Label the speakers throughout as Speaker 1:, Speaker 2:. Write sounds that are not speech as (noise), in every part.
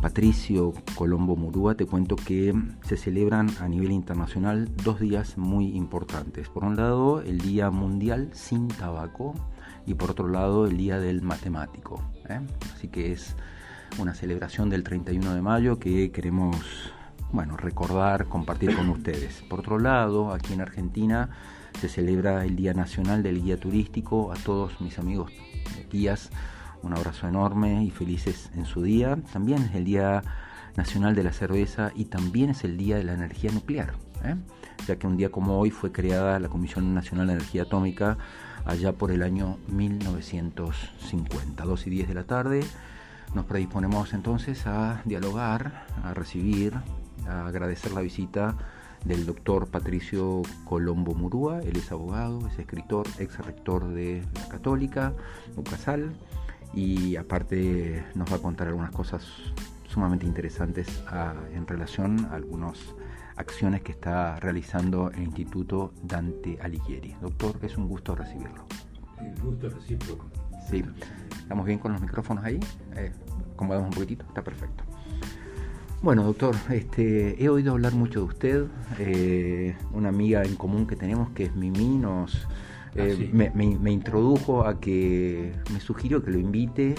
Speaker 1: Patricio Colombo Murúa, te cuento que se celebran a nivel internacional dos días muy importantes. Por un lado, el Día Mundial sin Tabaco y por otro lado, el Día del Matemático. ¿eh? Así que es una celebración del 31 de mayo que queremos bueno, recordar, compartir con ustedes. Por otro lado, aquí en Argentina se celebra el Día Nacional del Guía Turístico. A todos mis amigos guías un abrazo enorme y felices en su día. También es el Día Nacional de la Cerveza y también es el Día de la Energía Nuclear, ¿eh? ya que un día como hoy fue creada la Comisión Nacional de Energía Atómica allá por el año 1950, 2 y 10 de la tarde. Nos predisponemos entonces a dialogar, a recibir, a agradecer la visita del doctor Patricio Colombo Murúa. Él es abogado, es escritor, ex rector de la Católica, UCASAL y aparte nos va a contar algunas cosas sumamente interesantes ah, en relación a algunas acciones que está realizando el Instituto Dante Alighieri. Doctor, es un gusto recibirlo.
Speaker 2: El gusto recíproco.
Speaker 1: Sí, ¿estamos bien con los micrófonos ahí? Eh, acomodamos un poquitito, está perfecto. Bueno, doctor, este, he oído hablar mucho de usted. Eh, una amiga en común que tenemos, que es Mimi, nos, eh, me, introdujo a que me sugirió que lo invite.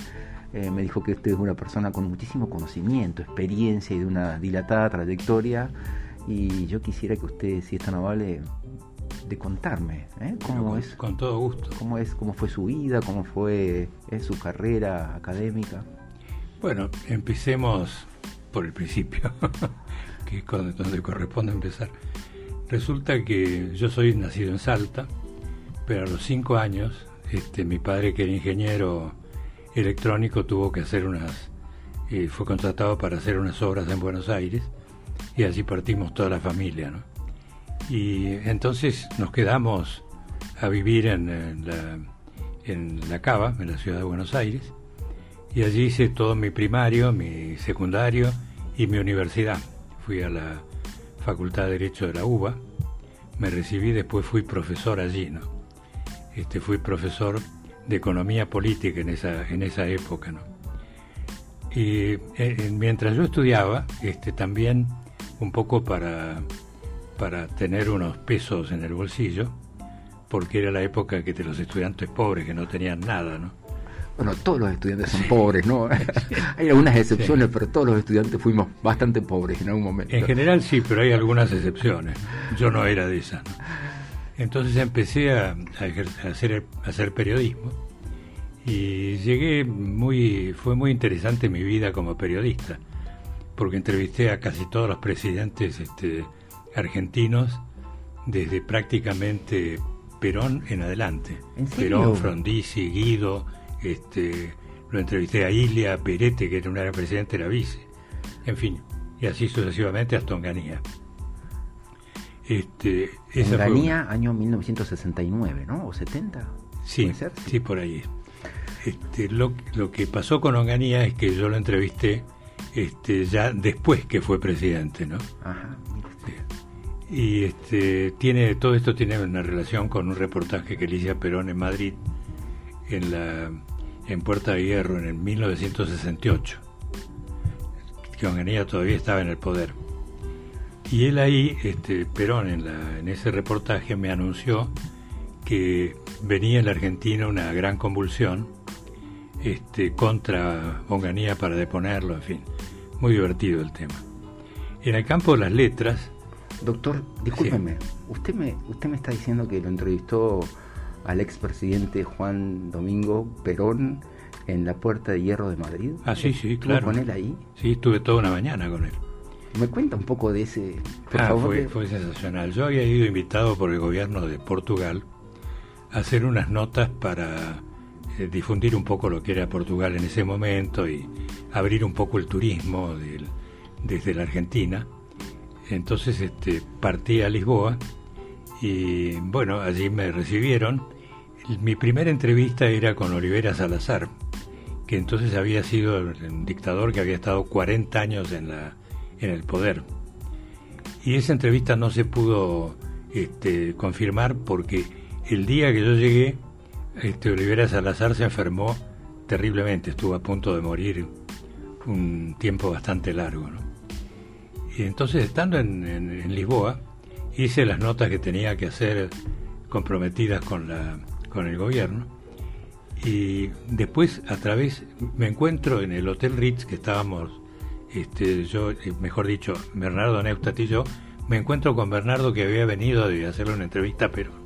Speaker 1: Eh, me dijo que usted es una persona con muchísimo conocimiento, experiencia y de una dilatada trayectoria. Y yo quisiera que usted, si es tan amable, de contarme ¿eh? cómo es.
Speaker 2: Con todo gusto.
Speaker 1: Cómo es, cómo fue su vida, cómo fue su carrera académica.
Speaker 2: Bueno, empecemos por el principio, (laughs) que es donde corresponde empezar. Resulta que yo soy nacido en Salta, pero a los cinco años, este, mi padre, que era ingeniero electrónico, tuvo que hacer unas, eh, fue contratado para hacer unas obras en Buenos Aires y así partimos toda la familia, ¿no? Y entonces nos quedamos a vivir en, la, en Cava, en la ciudad de Buenos Aires, y allí hice todo mi primario, mi secundario y mi universidad. Fui a la Facultad de Derecho de la UBA, me recibí, después fui profesor allí, ¿no? Este, fui profesor de economía política en esa, en esa época. ¿no? Y eh, mientras yo estudiaba, este, también un poco para, para tener unos pesos en el bolsillo, porque era la época que de los estudiantes pobres que no tenían nada, ¿no?
Speaker 1: Bueno, todos los estudiantes son pobres, ¿no? (laughs) (laughs) hay algunas excepciones, pero todos los estudiantes fuimos bastante pobres en algún momento.
Speaker 2: En general sí, pero hay algunas excepciones. Yo no era de esas. ¿no? Entonces empecé a, hacer, hacer periodismo y llegué muy, fue muy interesante mi vida como periodista, porque entrevisté a casi todos los presidentes este, argentinos desde prácticamente Perón en adelante. Perón, Frondizi, Guido, este, lo entrevisté a Ilia, Perete, que era un presidente de la vice, en fin, y así sucesivamente hasta Onganía.
Speaker 1: Este, esa año 1969, ¿no? ¿O 70?
Speaker 2: Sí, sí, por ahí. Este, lo, que pasó con Onganía es que yo lo entrevisté este, ya después que fue presidente, ¿no? Ajá. Y este, tiene, todo esto tiene una relación con un reportaje que le hice a Perón en Madrid, en, la, en Puerta de Hierro, en el 1968, que Onganía todavía estaba en el poder. Y él ahí, este, Perón, en, la, en ese reportaje me anunció que venía en la Argentina una gran convulsión este, contra Onganía para deponerlo, en fin. Muy divertido el tema. En el campo de las letras...
Speaker 1: Doctor, discúlpeme, usted, me, usted me está diciendo que lo entrevistó al expresidente Juan Domingo Perón en la Puerta de Hierro de Madrid.
Speaker 2: Ah, sí, sí, claro.
Speaker 1: con él ahí?
Speaker 2: Sí, estuve toda una mañana con él.
Speaker 1: ¿Me cuenta un poco de ese?
Speaker 2: ah, Fue, sensacional. Yo había ido invitado por el gobierno de Portugal a hacer unas notas para eh, difundir un poco lo que era Portugal en ese momento y abrir un poco el turismo desde la Argentina. Entonces este, partí a Lisboa y bueno, allí me recibieron. Mi primera entrevista era con Olivera Salazar, que entonces había sido el dictador que había estado 40 años en la en el poder. Y esa entrevista no se pudo este, confirmar porque el día que yo llegué, este, Olivera Salazar se enfermó terriblemente, estuvo a punto de morir un tiempo bastante largo. Y entonces, estando en, Lisboa, hice las notas que tenía que hacer comprometidas con, la, con el gobierno. Y después, a través, me encuentro en el Hotel Ritz, que estábamos, este, yo, eh, mejor dicho, Bernardo Neustadt y yo, me encuentro con Bernardo que había venido a hacerle una entrevista a Perón.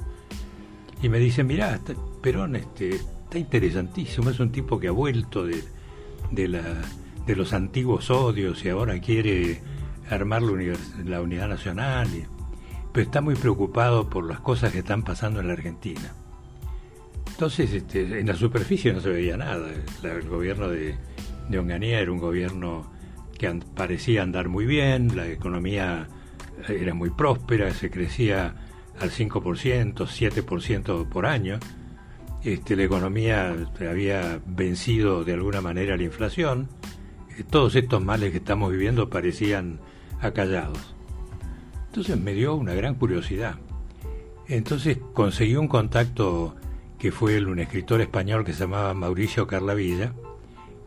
Speaker 2: Y me dice, mirá, Perón este, está interesantísimo, es un tipo que ha vuelto de, de de los antiguos odios y ahora quiere armar la, unidad nacional, pero está muy preocupado por las cosas que están pasando en la Argentina. Entonces, este, en la superficie no se veía nada. el gobierno de, de Onganía era un gobierno que parecía andar muy bien, la economía era muy próspera, se crecía al 5%, 7% por año. Este, la economía había vencido de alguna manera la inflación todos estos males que estamos viviendo parecían acallados. Entonces me dio una gran curiosidad. Entonces conseguí un contacto que fue un escritor español que se llamaba Mauricio Carlavilla,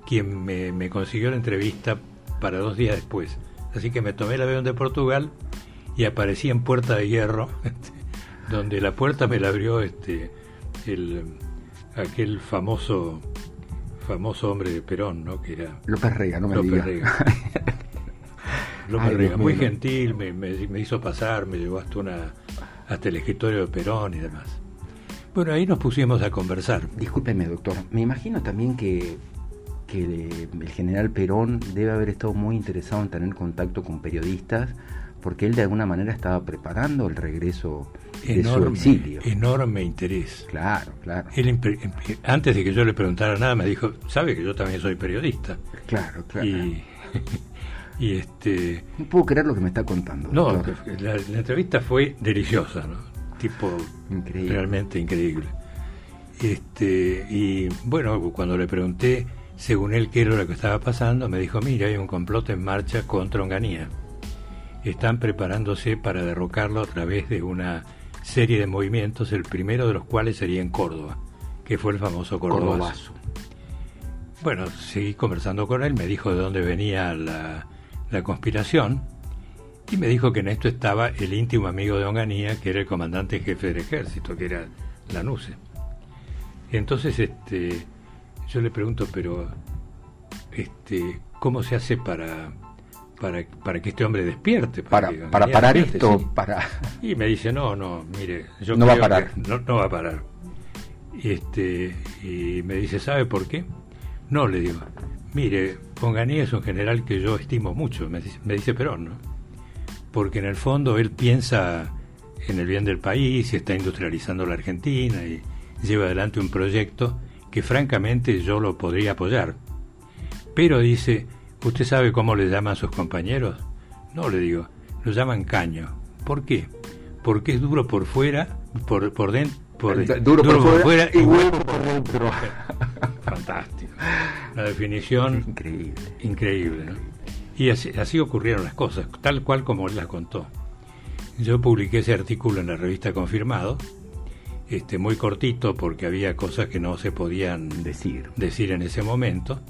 Speaker 2: quien me, consiguió la entrevista para dos días después. Así que me tomé el avión de Portugal y aparecí en Puerta de Hierro, (laughs) donde la puerta me la abrió este el, aquel famoso famoso hombre de Perón, ¿no? Que era
Speaker 1: López Rega, no me
Speaker 2: López Rega. (laughs) López Rega, muy gentil, me, me, hizo pasar, me llevó hasta una hasta el escritorio de Perón y demás. Bueno, ahí nos pusimos a conversar.
Speaker 1: Discúlpeme, doctor. Me imagino también que, que el general Perón debe haber estado muy interesado en tener contacto con periodistas, porque él de alguna manera estaba preparando el regreso
Speaker 2: enorme,
Speaker 1: exilio.
Speaker 2: Enorme interés.
Speaker 1: Claro, claro.
Speaker 2: antes de que yo le preguntara nada, me dijo, sabe que yo también soy periodista.
Speaker 1: Claro, claro.
Speaker 2: Y, (laughs) este...
Speaker 1: No puedo creer lo que me está contando.
Speaker 2: No, la, entrevista fue deliciosa, ¿no? Tipo increíble. realmente increíble. Este, y bueno, cuando le pregunté, según él, qué era lo que estaba pasando, me dijo, mira, hay un complot en marcha contra Onganía. Están preparándose para derrocarlo a través de una serie de movimientos, el primero de los cuales sería en Córdoba, que fue el famoso Cordobazo. Bueno, seguí conversando con él, me dijo de dónde venía la, conspiración y me dijo que en esto estaba el íntimo amigo de Onganía, que era el comandante jefe del ejército, que era Lanusse. Entonces, este, yo le pregunto, pero, este, ¿cómo se hace para para, para que este hombre despierte.
Speaker 1: Para, para, parar esto, para...
Speaker 2: Y me dice, no, no, mire, yo
Speaker 1: no va a parar.
Speaker 2: No, no, va a parar. Este, y me dice, ¿sabe por qué? No, le digo, mire, Ponganí es un general que yo estimo mucho, me dice, me dice Perón, ¿no? Porque en el fondo él piensa en el bien del país y está industrializando la Argentina y lleva adelante un proyecto que francamente yo lo podría apoyar. Pero dice, ¿Usted sabe cómo le llaman sus compañeros? No, le digo, lo llaman caño. ¿Por qué? Porque es duro por fuera, por, por dentro, por,
Speaker 1: duro, por, fuera, y huevo por dentro. (laughs)
Speaker 2: Fantástico. La definición
Speaker 1: increíble.
Speaker 2: Increíble, ¿no? Y así, así, ocurrieron las cosas, tal cual como él las contó. Yo publiqué ese artículo en la revista Confirmado, este, muy cortito porque había cosas que no se podían
Speaker 1: decir,
Speaker 2: decir en ese momento.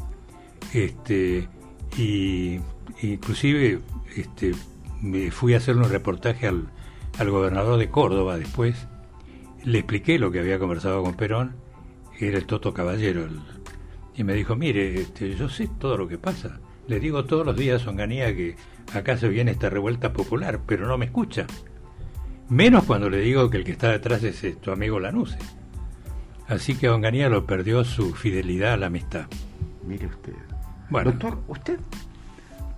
Speaker 2: Este, y inclusive este, me fui a hacer un reportaje al, al gobernador de Córdoba después, le expliqué lo que había conversado con Perón, era el Toto Caballero, y me dijo, mire, este, yo sé todo lo que pasa, le digo todos los días a Onganía que acá se viene esta revuelta popular, pero no me escucha. Menos cuando le digo que el que está detrás es eh, tu amigo Lanuse. Así que Onganía lo perdió su fidelidad a la amistad.
Speaker 1: Mire usted. Doctor, usted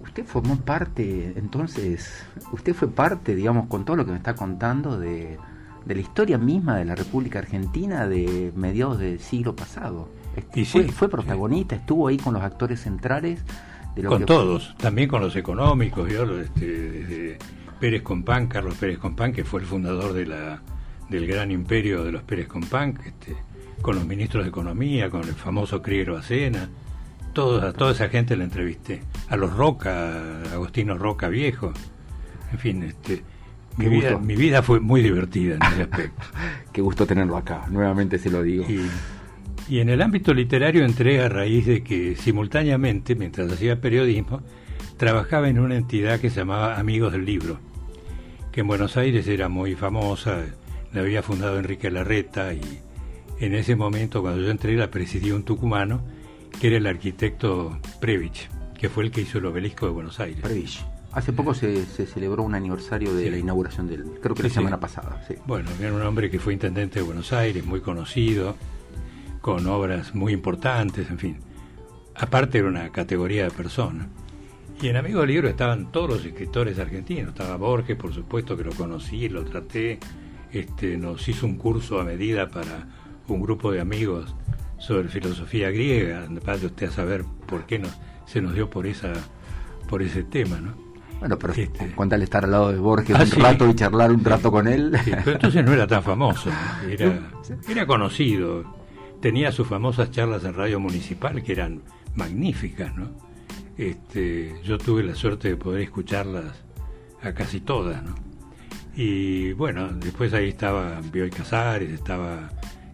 Speaker 1: usted formó parte, entonces, usted fue parte, digamos, con todo lo que me está contando de, de la historia misma de la República Argentina de mediados del siglo pasado.
Speaker 2: y
Speaker 1: fue, fue, protagonista, estuvo ahí con los actores centrales.
Speaker 2: De con todos, también con los económicos, yo, este, desde Pérez Compán, Carlos Pérez Compán, que fue el fundador de la, del gran imperio de los Pérez Compán, este, con los ministros de Economía, con el famoso Criero Acena a toda esa gente la entrevisté. A los Roca, Agostino Roca viejo. En fin, este, mi vida, mi vida, fue muy divertida en ese aspecto. (laughs)
Speaker 1: Qué gusto tenerlo acá, nuevamente se lo digo.
Speaker 2: Y en el ámbito literario entré a raíz de que simultáneamente, mientras hacía periodismo, trabajaba en una entidad que se llamaba Amigos del Libro, que en Buenos Aires era muy famosa, la había fundado Enrique Larreta y en ese momento cuando yo entré la presidía un tucumano que era el arquitecto Previch, que fue el que hizo el obelisco de Buenos Aires.
Speaker 1: Previch. Hace poco se, celebró un aniversario de la inauguración del, creo que la semana pasada.
Speaker 2: Bueno, era un hombre que fue intendente de Buenos Aires, muy conocido, con obras muy importantes, en fin. Aparte era una categoría de persona. Y en Amigo del Libro estaban todos los escritores argentinos. Estaba Borges, por supuesto, que lo conocí, lo traté. Este, nos hizo un curso a medida para un grupo de amigos sobre filosofía griega. Vaya usted a saber por qué no, se nos dio por, esa, por ese tema, ¿no?
Speaker 1: Bueno, pero este, al estar al lado de Borges ah, un rato y charlar un rato con él.
Speaker 2: pero entonces no era tan famoso, era, era conocido tenía sus famosas charlas en radio municipal que eran magníficas, ¿no? Este, yo tuve la suerte de poder escucharlas a casi todas, ¿no? Y bueno, después ahí estaba Bioy Casares, estaba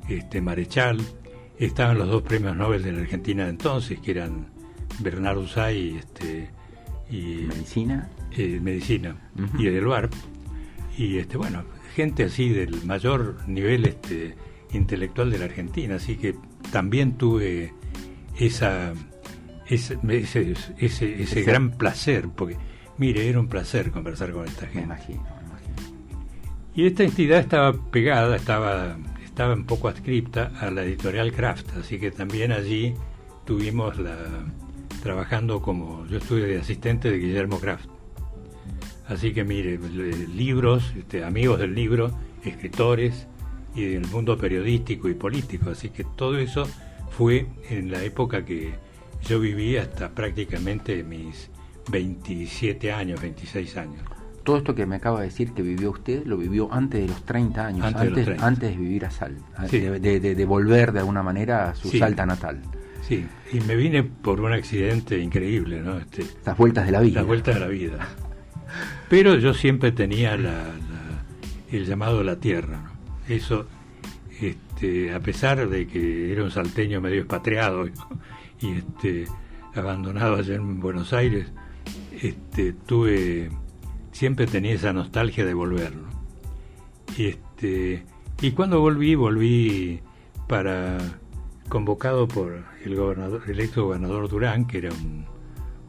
Speaker 2: este, Marechal, estaban los dos premios Nobel de la Argentina de entonces, que eran Bernardo Usay este, y...
Speaker 1: Medicina.
Speaker 2: Eh, medicina y Edelbar. Y este, bueno, gente así del mayor nivel este, intelectual de la Argentina, así que también tuve esa, ese, ese, ese, gran placer, porque mire, era un placer conversar con esta gente.
Speaker 1: Me imagino, me imagino.
Speaker 2: Y esta entidad estaba pegada, estaba, estaba un poco adscripta a la editorial Kraft, así que también allí tuvimos la trabajando como yo estuve de asistente de Guillermo Kraft. Así que mire, libros, este, amigos del libro, escritores, y del mundo periodístico y político. Así que todo eso fue en la época que yo viví hasta prácticamente mis 27 años, 26 años.
Speaker 1: Todo esto que me acaba de decir que vivió usted, lo vivió antes de los 30 años, antes, antes, de, vivir a Sal, de, volver de alguna manera a su Salta natal.
Speaker 2: Sí, y me vine por un accidente increíble, ¿no? Este,
Speaker 1: las vueltas de la vida.
Speaker 2: Las vueltas de la vida. Pero yo siempre tenía la, el llamado a la tierra, ¿no? Eso, este, a pesar de que era un salteño medio expatriado y este, abandonado allá en Buenos Aires, este, tuve, siempre tenía esa nostalgia de volver. Y, este, y cuando volví, volví para convocado por el gobernador, el ex gobernador Durán, que era un,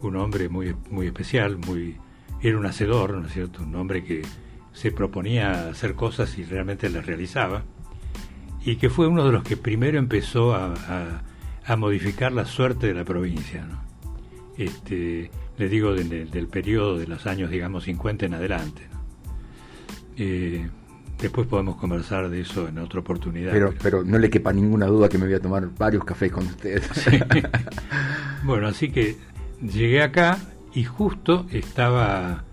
Speaker 2: un hombre muy, muy especial, muy, era un hacedor, ¿no es cierto? Un hombre que se proponía hacer cosas y realmente las realizaba, y que fue uno de los que primero empezó a, modificar la suerte de la provincia. ¿no? Este, le digo del periodo de los años, digamos, 50 en adelante. Eh, después podemos conversar de eso en otra oportunidad.
Speaker 1: Pero, pero no le quepa ninguna duda que me voy a tomar varios cafés con usted. (laughs)
Speaker 2: bueno, así que llegué acá y justo estaba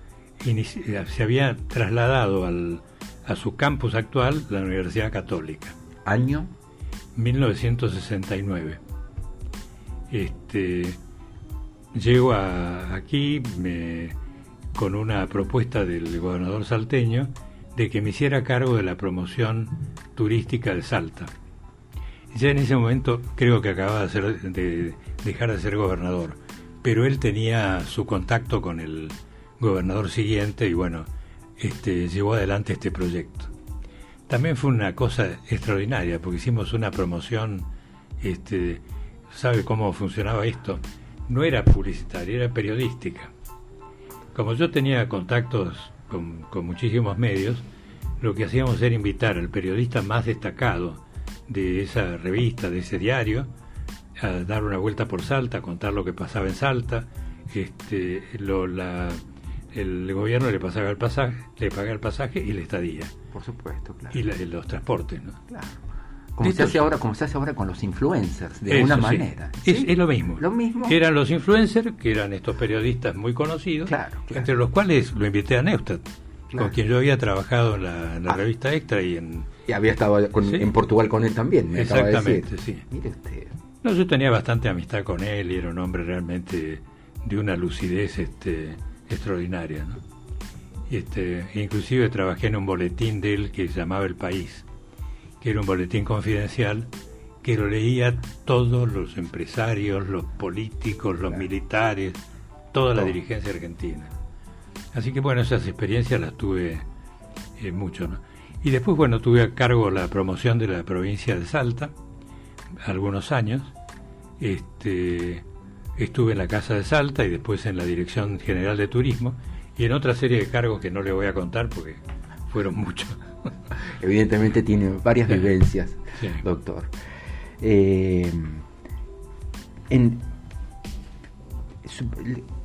Speaker 2: se había trasladado al, a su campus actual la Universidad Católica.
Speaker 1: ¿Año?
Speaker 2: 1969. Este, llego aquí con una propuesta del gobernador salteño de que me hiciera cargo de la promoción turística de Salta. Ya en ese momento creo que acababa de, de dejar de ser gobernador, pero él tenía su contacto con el gobernador siguiente y bueno, este, llevó adelante este proyecto. También fue una cosa extraordinaria porque hicimos una promoción, este, ¿sabe cómo funcionaba esto? No era publicitaria, era periodística. Como yo tenía contactos con, con muchísimos medios, lo que hacíamos era invitar al periodista más destacado de esa revista, de ese diario, a dar una vuelta por Salta, a contar lo que pasaba en Salta, este, lo, la, el gobierno le pasaba el pasaje, le paga el pasaje y la estadía.
Speaker 1: Por supuesto, claro.
Speaker 2: Y los transportes, ¿no?
Speaker 1: Claro. Como se hace ahora, como se hace ahora con los influencers, de alguna manera.
Speaker 2: Es, lo mismo.
Speaker 1: Lo mismo.
Speaker 2: Eran los influencers, que eran estos periodistas muy conocidos,
Speaker 1: claro,
Speaker 2: entre los cuales lo invité a Neustadt, con quien yo había trabajado en la, ah. revista Extra y en...
Speaker 1: Y había estado en Portugal con él también, me
Speaker 2: Exactamente, sí.
Speaker 1: Mire usted.
Speaker 2: No, yo tenía bastante amistad con él y era un hombre realmente de una lucidez este extraordinaria. ¿no? Este, inclusive trabajé en un boletín de él que se llamaba El País, que era un boletín confidencial que lo leía todos los empresarios, los políticos, los militares, toda la dirigencia argentina. Así que bueno, esas experiencias las tuve eh, mucho. ¿no? Y después, bueno, tuve a cargo la promoción de la provincia de Salta, algunos años. Este, estuve en la Casa de Salta y después en la Dirección General de Turismo y en otra serie de cargos que no le voy a contar porque fueron (laughs) muchos.
Speaker 1: Evidentemente tiene varias vivencias, doctor. Eh,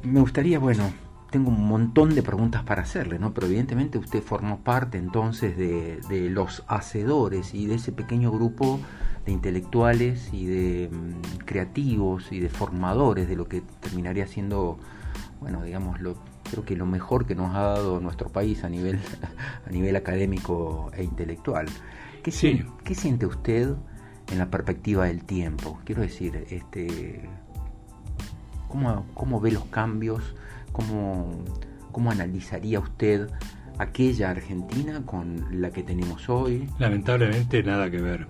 Speaker 1: me gustaría, bueno, tengo un montón de preguntas para hacerle, ¿no? Pero evidentemente usted formó parte entonces de, los hacedores y de ese pequeño grupo de intelectuales y de mm, creativos y de formadores de lo que terminaría siendo, bueno, digamos, lo, creo que lo mejor que nos ha dado nuestro país a nivel, (laughs) a nivel académico e intelectual. ¿Qué, ¿Qué siente usted en la perspectiva del tiempo? Quiero decir, este, ¿cómo, cómo ve los cambios? ¿Cómo, ¿Cómo analizaría usted aquella Argentina con la que tenemos hoy?
Speaker 2: Lamentablemente nada que ver.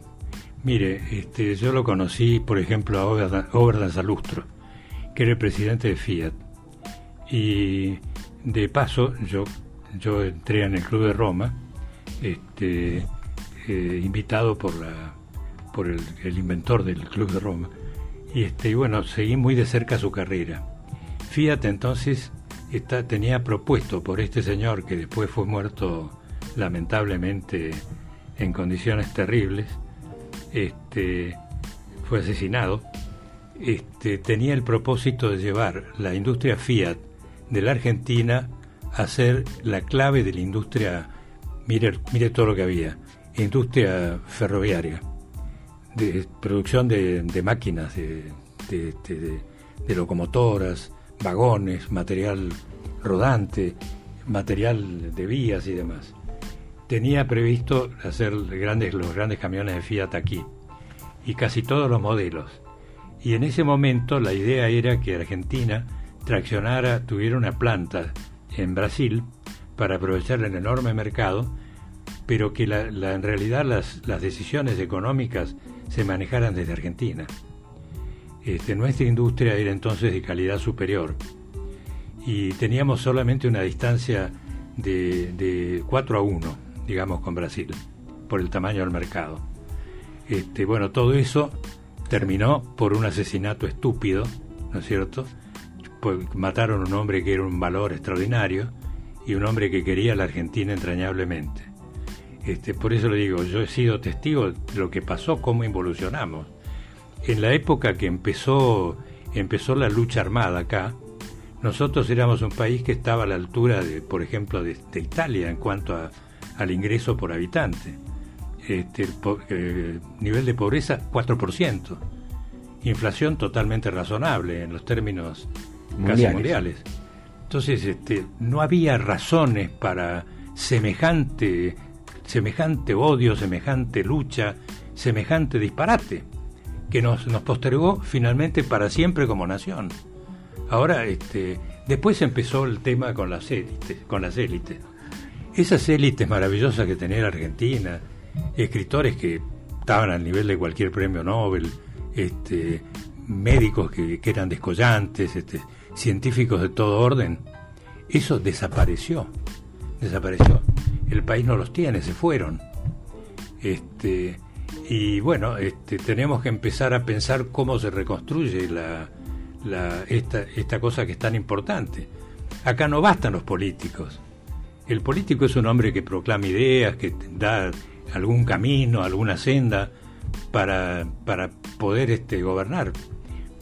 Speaker 2: Mire, este, yo lo conocí, por ejemplo, a Oberdan Salustro, que era el presidente de Fiat. Y de paso, yo, yo entré en el Club de Roma, este, eh, invitado por, la, por el, inventor del Club de Roma. Y, este, bueno, seguí muy de cerca su carrera. Fiat entonces está, tenía propuesto por este señor que después fue muerto lamentablemente en condiciones terribles, este, fue asesinado, este, tenía el propósito de llevar la industria Fiat de la Argentina a ser la clave de la industria, mire, mire todo lo que había, industria ferroviaria, de producción de, máquinas, de, de locomotoras, vagones, material rodante, material de vías y demás. Tenía previsto hacer grandes, los grandes camiones de Fiat aquí y casi todos los modelos. Y en ese momento la idea era que Argentina traccionara, tuviera una planta en Brasil para aprovechar el enorme mercado, pero que la, en realidad las, las decisiones económicas se manejaran desde Argentina. Este, nuestra industria era entonces de calidad superior y teníamos solamente una distancia de, de 4 a 1, digamos, con Brasil, por el tamaño del mercado. Este, bueno, todo eso terminó por un asesinato estúpido, ¿no es cierto? Pues mataron a un hombre que era un valor extraordinario y un hombre que quería a la Argentina entrañablemente. Este, por eso le digo, yo he sido testigo de lo que pasó, cómo involucionamos en la época que empezó, empezó la lucha armada acá, nosotros éramos un país que estaba a la altura, de, por ejemplo, de, Italia en cuanto al ingreso por habitante. Este, eh, nivel de pobreza 4%. Inflación totalmente razonable en los términos casi mundiales. Entonces, este, no había razones para semejante, semejante odio, semejante lucha, semejante disparate que nos, nos postergó finalmente para siempre como nación. Ahora, este, después empezó el tema con las élites, con las élites. Esas élites maravillosas que tenía Argentina, escritores que estaban al nivel de cualquier premio Nobel, este, médicos que, que eran descollantes, este, científicos de todo orden, eso desapareció, desapareció. El país no los tiene, se fueron. Este, y bueno, este, tenemos que empezar a pensar cómo se reconstruye la, esta, esta cosa que es tan importante. Acá no bastan los políticos. El político es un hombre que proclama ideas, que da algún camino, alguna senda para, para poder este, gobernar.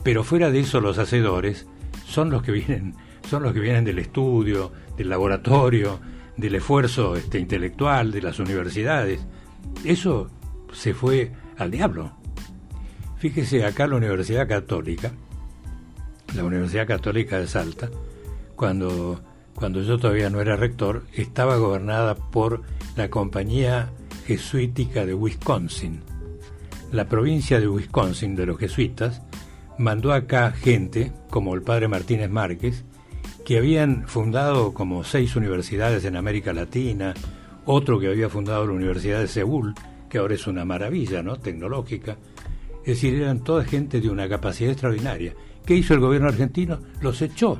Speaker 2: Pero fuera de eso los hacedores son los que vienen, son los que vienen del estudio, del laboratorio, del esfuerzo este, intelectual, de las universidades. Eso se fue al diablo. Fíjese, acá la Universidad Católica, la Universidad Católica de Salta, cuando, cuando yo todavía no era rector, estaba gobernada por la Compañía Jesuítica de Wisconsin. La provincia de Wisconsin de los jesuitas mandó acá gente, como el padre Martínez Márquez, que habían fundado como seis universidades en América Latina, otro que había fundado la Universidad de Seúl, que ahora es una maravilla, ¿no? Tecnológica. Es decir, eran toda gente de una capacidad extraordinaria. ¿Qué hizo el gobierno argentino? Los echó.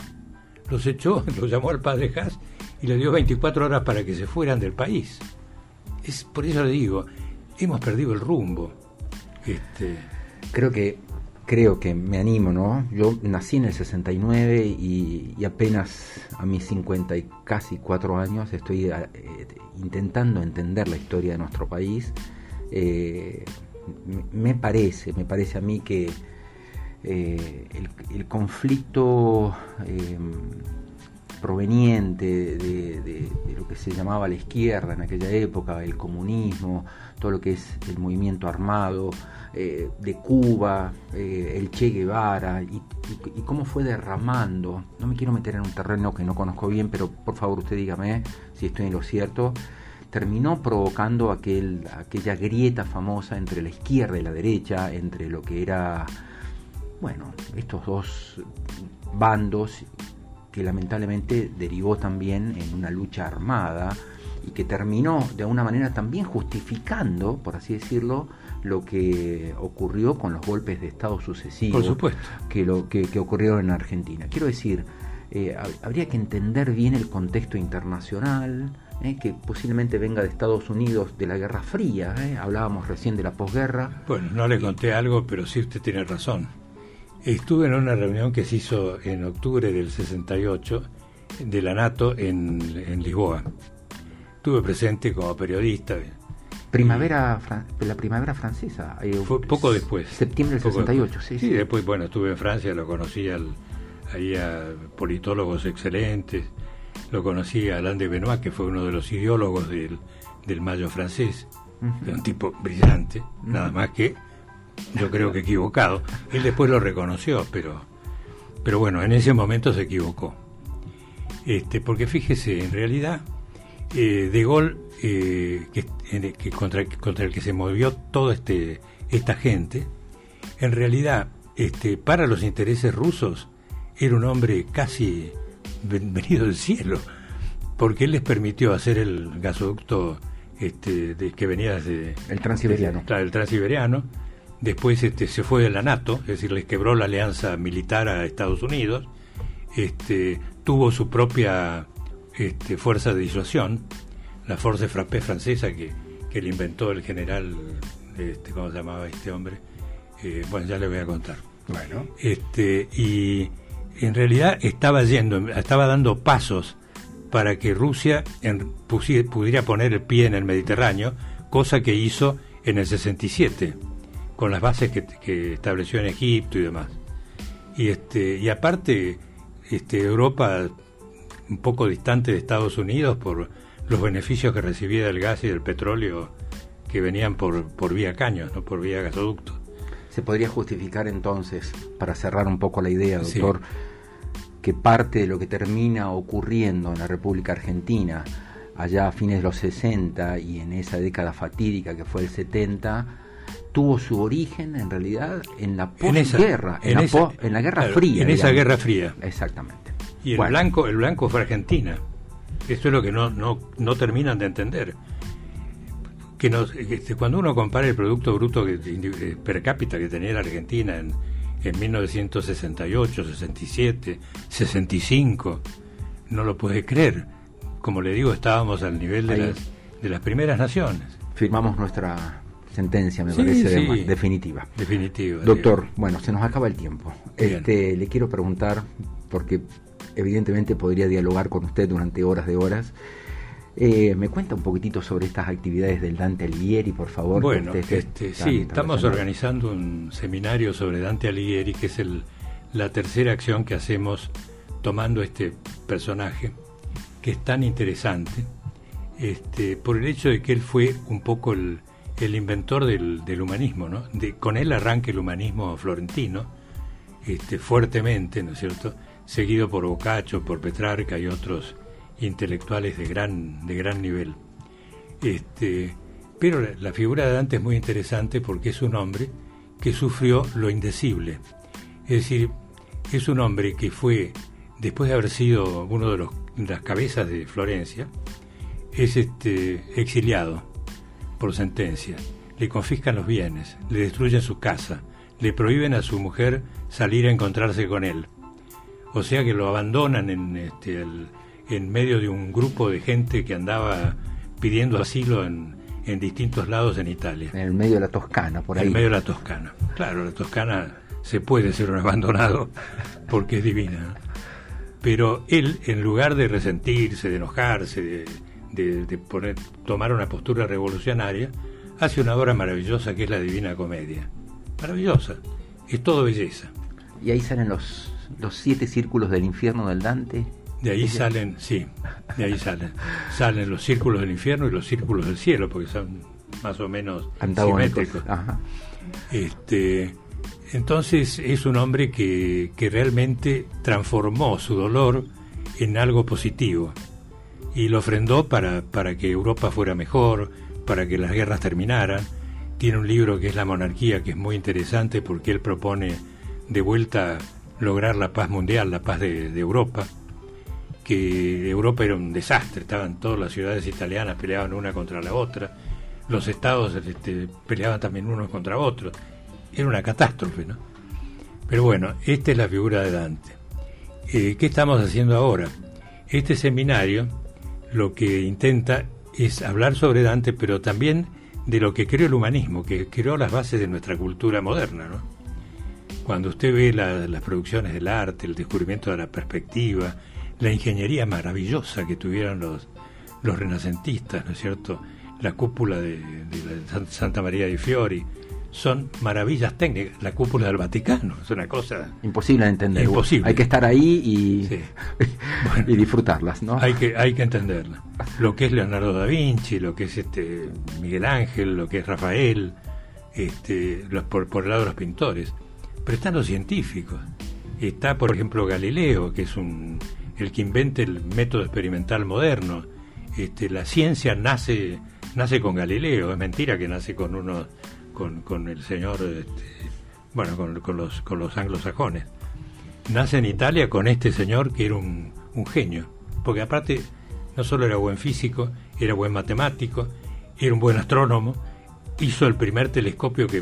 Speaker 2: Los echó, (laughs) los llamó al padre Haas y le dio 24 horas para que se fueran del país. Es por eso le digo, hemos perdido el rumbo.
Speaker 1: Este... Creo que creo que me animo, ¿no? Yo nací en el 69 y, apenas a mis 50 y casi 4 años estoy eh, intentando entender la historia de nuestro país. Eh, me parece, me parece a mí que eh, el, conflicto em, proveniente de, lo que se llamaba la izquierda en aquella época, el comunismo, todo lo que es el movimiento armado eh, de Cuba, eh, el Che Guevara, y, cómo fue derramando, no me quiero meter en un terreno que no conozco bien, pero por favor usted dígame si estoy en lo cierto, terminó provocando aquel, aquella grieta famosa entre la izquierda y la derecha, entre lo que era, bueno, estos dos bandos que lamentablemente derivó también en una lucha armada y que terminó de alguna manera también justificando, por así decirlo, lo que ocurrió con los golpes de Estado sucesivos Que, lo, que, que ocurrieron en Argentina. Quiero decir, eh, habría que entender bien el contexto internacional, eh, que posiblemente venga de Estados Unidos de la Guerra Fría, eh. hablábamos recién de la posguerra.
Speaker 2: Bueno, no le conté algo, pero sí usted tiene razón. Estuve en una reunión que se hizo en octubre del 68 de la NATO en, en Lisboa. Estuve presente como periodista.
Speaker 1: Primavera, la primavera francesa.
Speaker 2: Fue poco después.
Speaker 1: Septiembre del 68, sí,
Speaker 2: sí. después, bueno, estuve en Francia, lo conocí al, ahí a politólogos excelentes lo conocí a Alain de Benoit, que fue uno de los ideólogos del, Mayo francés, un tipo brillante, nada más que yo creo que equivocado. Él después lo reconoció, pero, pero bueno, en ese momento se equivocó. Este, porque fíjese, en realidad, eh, De Gaulle, eh, que, contra, contra, el que se movió toda este, esta gente, en realidad, este, para los intereses rusos, era un hombre casi (laughs) venido del cielo, porque él les permitió hacer el gasoducto este, de, que venía desde...
Speaker 1: El transiberiano.
Speaker 2: el transiberiano. Después este, se fue de la NATO, es decir, les quebró la alianza militar a Estados Unidos. Este, tuvo su propia este, fuerza de disuasión, la Force Frappé francesa que, que le inventó el general, este, ¿cómo se llamaba este hombre? Eh, bueno, ya le voy a contar. Bueno. Este, y en realidad estaba yendo, estaba dando pasos para que Rusia pudiera poner el pie en el Mediterráneo, cosa que hizo en el 67, con las bases que, estableció en Egipto y demás. Y, este, y aparte, este, Europa, un poco distante de Estados Unidos por los beneficios que recibía del gas y del petróleo que venían por, por vía caños, no por vía gasoducto.
Speaker 1: Se podría justificar entonces, para cerrar un poco la idea, doctor, que parte de lo que termina ocurriendo en la República Argentina allá a fines de los 60 y en esa década fatídica que fue el 70, tuvo su origen en realidad en la posguerra, en, en, la Guerra Fría.
Speaker 2: En esa Guerra Fría.
Speaker 1: Exactamente.
Speaker 2: Y el blanco, el blanco fue Argentina. Esto es lo que no, no, no terminan de entender. Que, nos, este, cuando uno compara el Producto Bruto per cápita que tenía la Argentina en, en 1968, 67, 65. No lo puede creer. Como le digo, estábamos al nivel de, las, de las primeras naciones.
Speaker 1: Firmamos nuestra sentencia, me parece, definitiva.
Speaker 2: Definitiva.
Speaker 1: Doctor, bueno, se nos acaba el tiempo. Este, le quiero preguntar, porque evidentemente podría dialogar con usted durante horas de horas. Eh, ¿Me cuenta un poquitito sobre estas actividades del Dante Alighieri, por favor?
Speaker 2: Bueno, este, sí, estamos organizando un seminario sobre Dante Alighieri, que es el, la tercera acción que hacemos tomando este personaje, que es tan interesante, este, por el hecho de que él fue un poco el, inventor del, humanismo, ¿no? De, con él arranca el humanismo florentino, este, fuertemente, ¿no es cierto?, seguido por Boccaccio, por Petrarca y otros intelectuales de gran, de gran nivel. Este, pero la figura de Dante es muy interesante porque es un hombre que sufrió lo indecible. Es decir, es un hombre que fue, después de haber sido uno de, los, las cabezas de Florencia, es este, exiliado por sentencia. Le confiscan los bienes, le destruyen su casa, le prohíben a su mujer salir a encontrarse con él. O sea que lo abandonan en, este, en medio de un grupo de gente que andaba pidiendo asilo en, en distintos lados en Italia.
Speaker 1: En el medio de la Toscana, por ahí.
Speaker 2: En el medio de la Toscana. Claro, la Toscana se puede ser un abandonado porque es divina. Pero él, en lugar de resentirse, de enojarse, de, de, poner, tomar una postura revolucionaria, hace una obra maravillosa que es la Divina Comedia. Maravillosa. Es todo belleza.
Speaker 1: Y ahí salen los, los siete círculos del infierno del Dante.
Speaker 2: De ahí salen, sí, de ahí salen. (laughs) Salen los círculos del infierno y los círculos del cielo, porque son más o menos simétricos. Este, entonces es un hombre que, que realmente transformó su dolor en algo positivo y lo ofrendó para, para que Europa fuera mejor, para que las guerras terminaran. Tiene un libro que es La monarquía, que es muy interesante porque él propone de vuelta lograr la paz mundial, la paz de, Europa que Europa era un desastre, estaban todas las ciudades italianas peleaban una contra la otra, los estados este, peleaban también unos contra otros, era una catástrofe, ¿no? Pero bueno, esta es la figura de Dante. Eh, ¿Qué estamos haciendo ahora? Este seminario lo que intenta es hablar sobre Dante, pero también de lo que creó el humanismo, que creó las bases de nuestra cultura moderna, ¿no? Cuando usted ve las producciones del arte, el descubrimiento de la perspectiva, la ingeniería maravillosa que tuvieron los, los renacentistas, ¿no es cierto? La cúpula de, Santa María de Fiori, son maravillas técnicas. La cúpula del Vaticano es una cosa
Speaker 1: imposible de entender.
Speaker 2: Imposible.
Speaker 1: Hay que estar ahí y, (laughs) y disfrutarlas, ¿no?
Speaker 2: Hay que hay que entenderla. Lo que es Leonardo da Vinci, lo que es este Miguel Ángel, lo que es Rafael, este, los, por, por el lado de los pintores. Pero están los científicos. Está, por ejemplo, Galileo, que es un el que invente el método experimental moderno. Este, la ciencia nace, nace con Galileo, es mentira que nace con uno, con, con el señor, este, bueno, con, con, los, con los anglosajones. Nace en Italia con este señor que era un, un genio, porque aparte no solo era buen físico, era buen matemático, era un buen astrónomo, hizo el primer telescopio que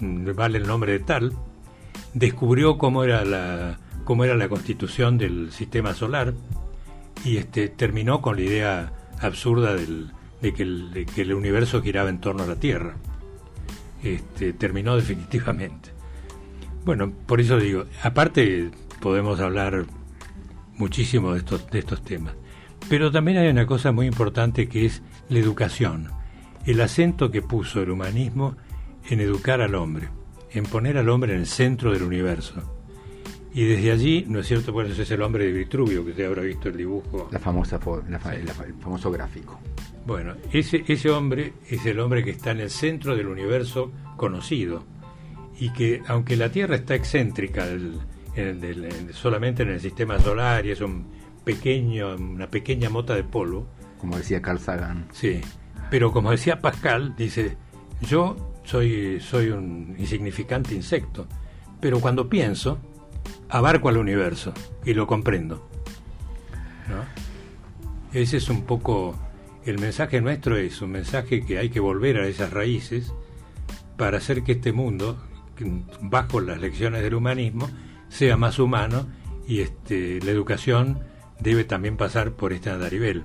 Speaker 2: mm, vale el nombre de tal, descubrió cómo era la, cómo era la constitución del sistema solar y este, terminó con la idea absurda del, de, que el, que el universo giraba en torno a la Tierra. Este, terminó definitivamente. Bueno, por eso digo, aparte podemos hablar muchísimo de estos, de estos temas, pero también hay una cosa muy importante que es la educación, el acento que puso el humanismo en educar al hombre, en poner al hombre en el centro del universo y desde allí, ¿no es cierto? Pues ese es el hombre de Vitruvio, que usted habrá visto el dibujo.
Speaker 1: La famosa, el famoso gráfico.
Speaker 2: Bueno, ese, ese hombre es el hombre que está en el centro del universo conocido y que, aunque la Tierra está excéntrica solamente en el sistema solar y es un pequeño, una pequeña mota de polvo.
Speaker 1: Como decía Carl Sagan.
Speaker 2: Sí, pero como decía Pascal, dice, yo soy, soy un insignificante insecto, pero cuando pienso, abarco al universo y lo comprendo. Ese es un poco el mensaje nuestro es un mensaje que hay que volver a esas raíces para hacer que este mundo, bajo las lecciones del humanismo, sea más humano y este, la educación debe también pasar por este andarivel,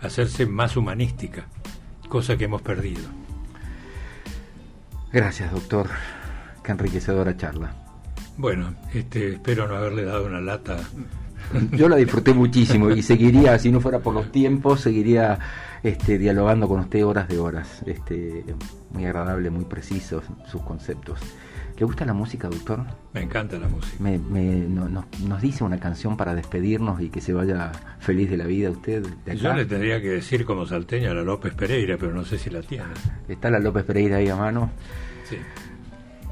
Speaker 2: hacerse más humanística, cosa que hemos perdido.
Speaker 1: Gracias, doctor. Qué enriquecedora charla.
Speaker 2: Bueno, este, espero no haberle dado una lata.
Speaker 1: Yo la disfruté muchísimo y seguiría, si no fuera por los tiempos, seguiría este, dialogando con usted horas de horas. Este, muy agradable, muy preciso sus conceptos. ¿Le gusta la música, doctor?
Speaker 2: Me encanta la música.
Speaker 1: Me, nos dice una canción para despedirnos y que se vaya feliz de la vida usted.
Speaker 2: Yo le tendría que decir como salteña a la López Pereira, pero no sé si la tiene.
Speaker 1: ¿Está la López Pereira ahí a mano?
Speaker 2: Sí.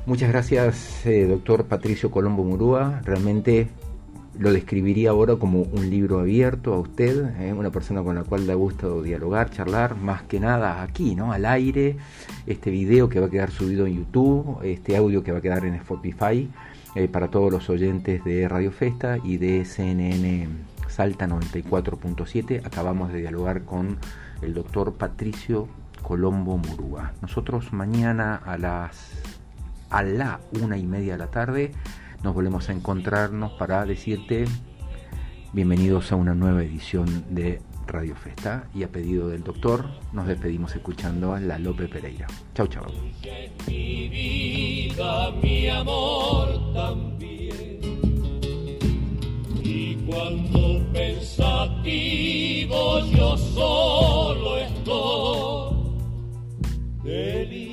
Speaker 1: Muchas gracias, eh, doctor Patricio Colombo Murúa. Realmente lo describiría ahora como un libro abierto a usted, eh, una persona con la cual da gusto dialogar, charlar, más que nada aquí, ¿no? Al aire, este video que va a quedar subido en YouTube, este audio que va a quedar en Spotify, eh, para todos los oyentes de Radio Festa y de CNN Salta 94.7. Acabamos de dialogar con el doctor Patricio Colombo Murúa. Nosotros mañana a las a la una y media de la tarde nos volvemos a encontrarnos para decirte bienvenidos a una nueva edición de Radio Festa y a pedido del doctor nos despedimos escuchando a la Lope Pereira. Chau, chau.
Speaker 3: Y cuando pensativo yo solo estoy. Feliz.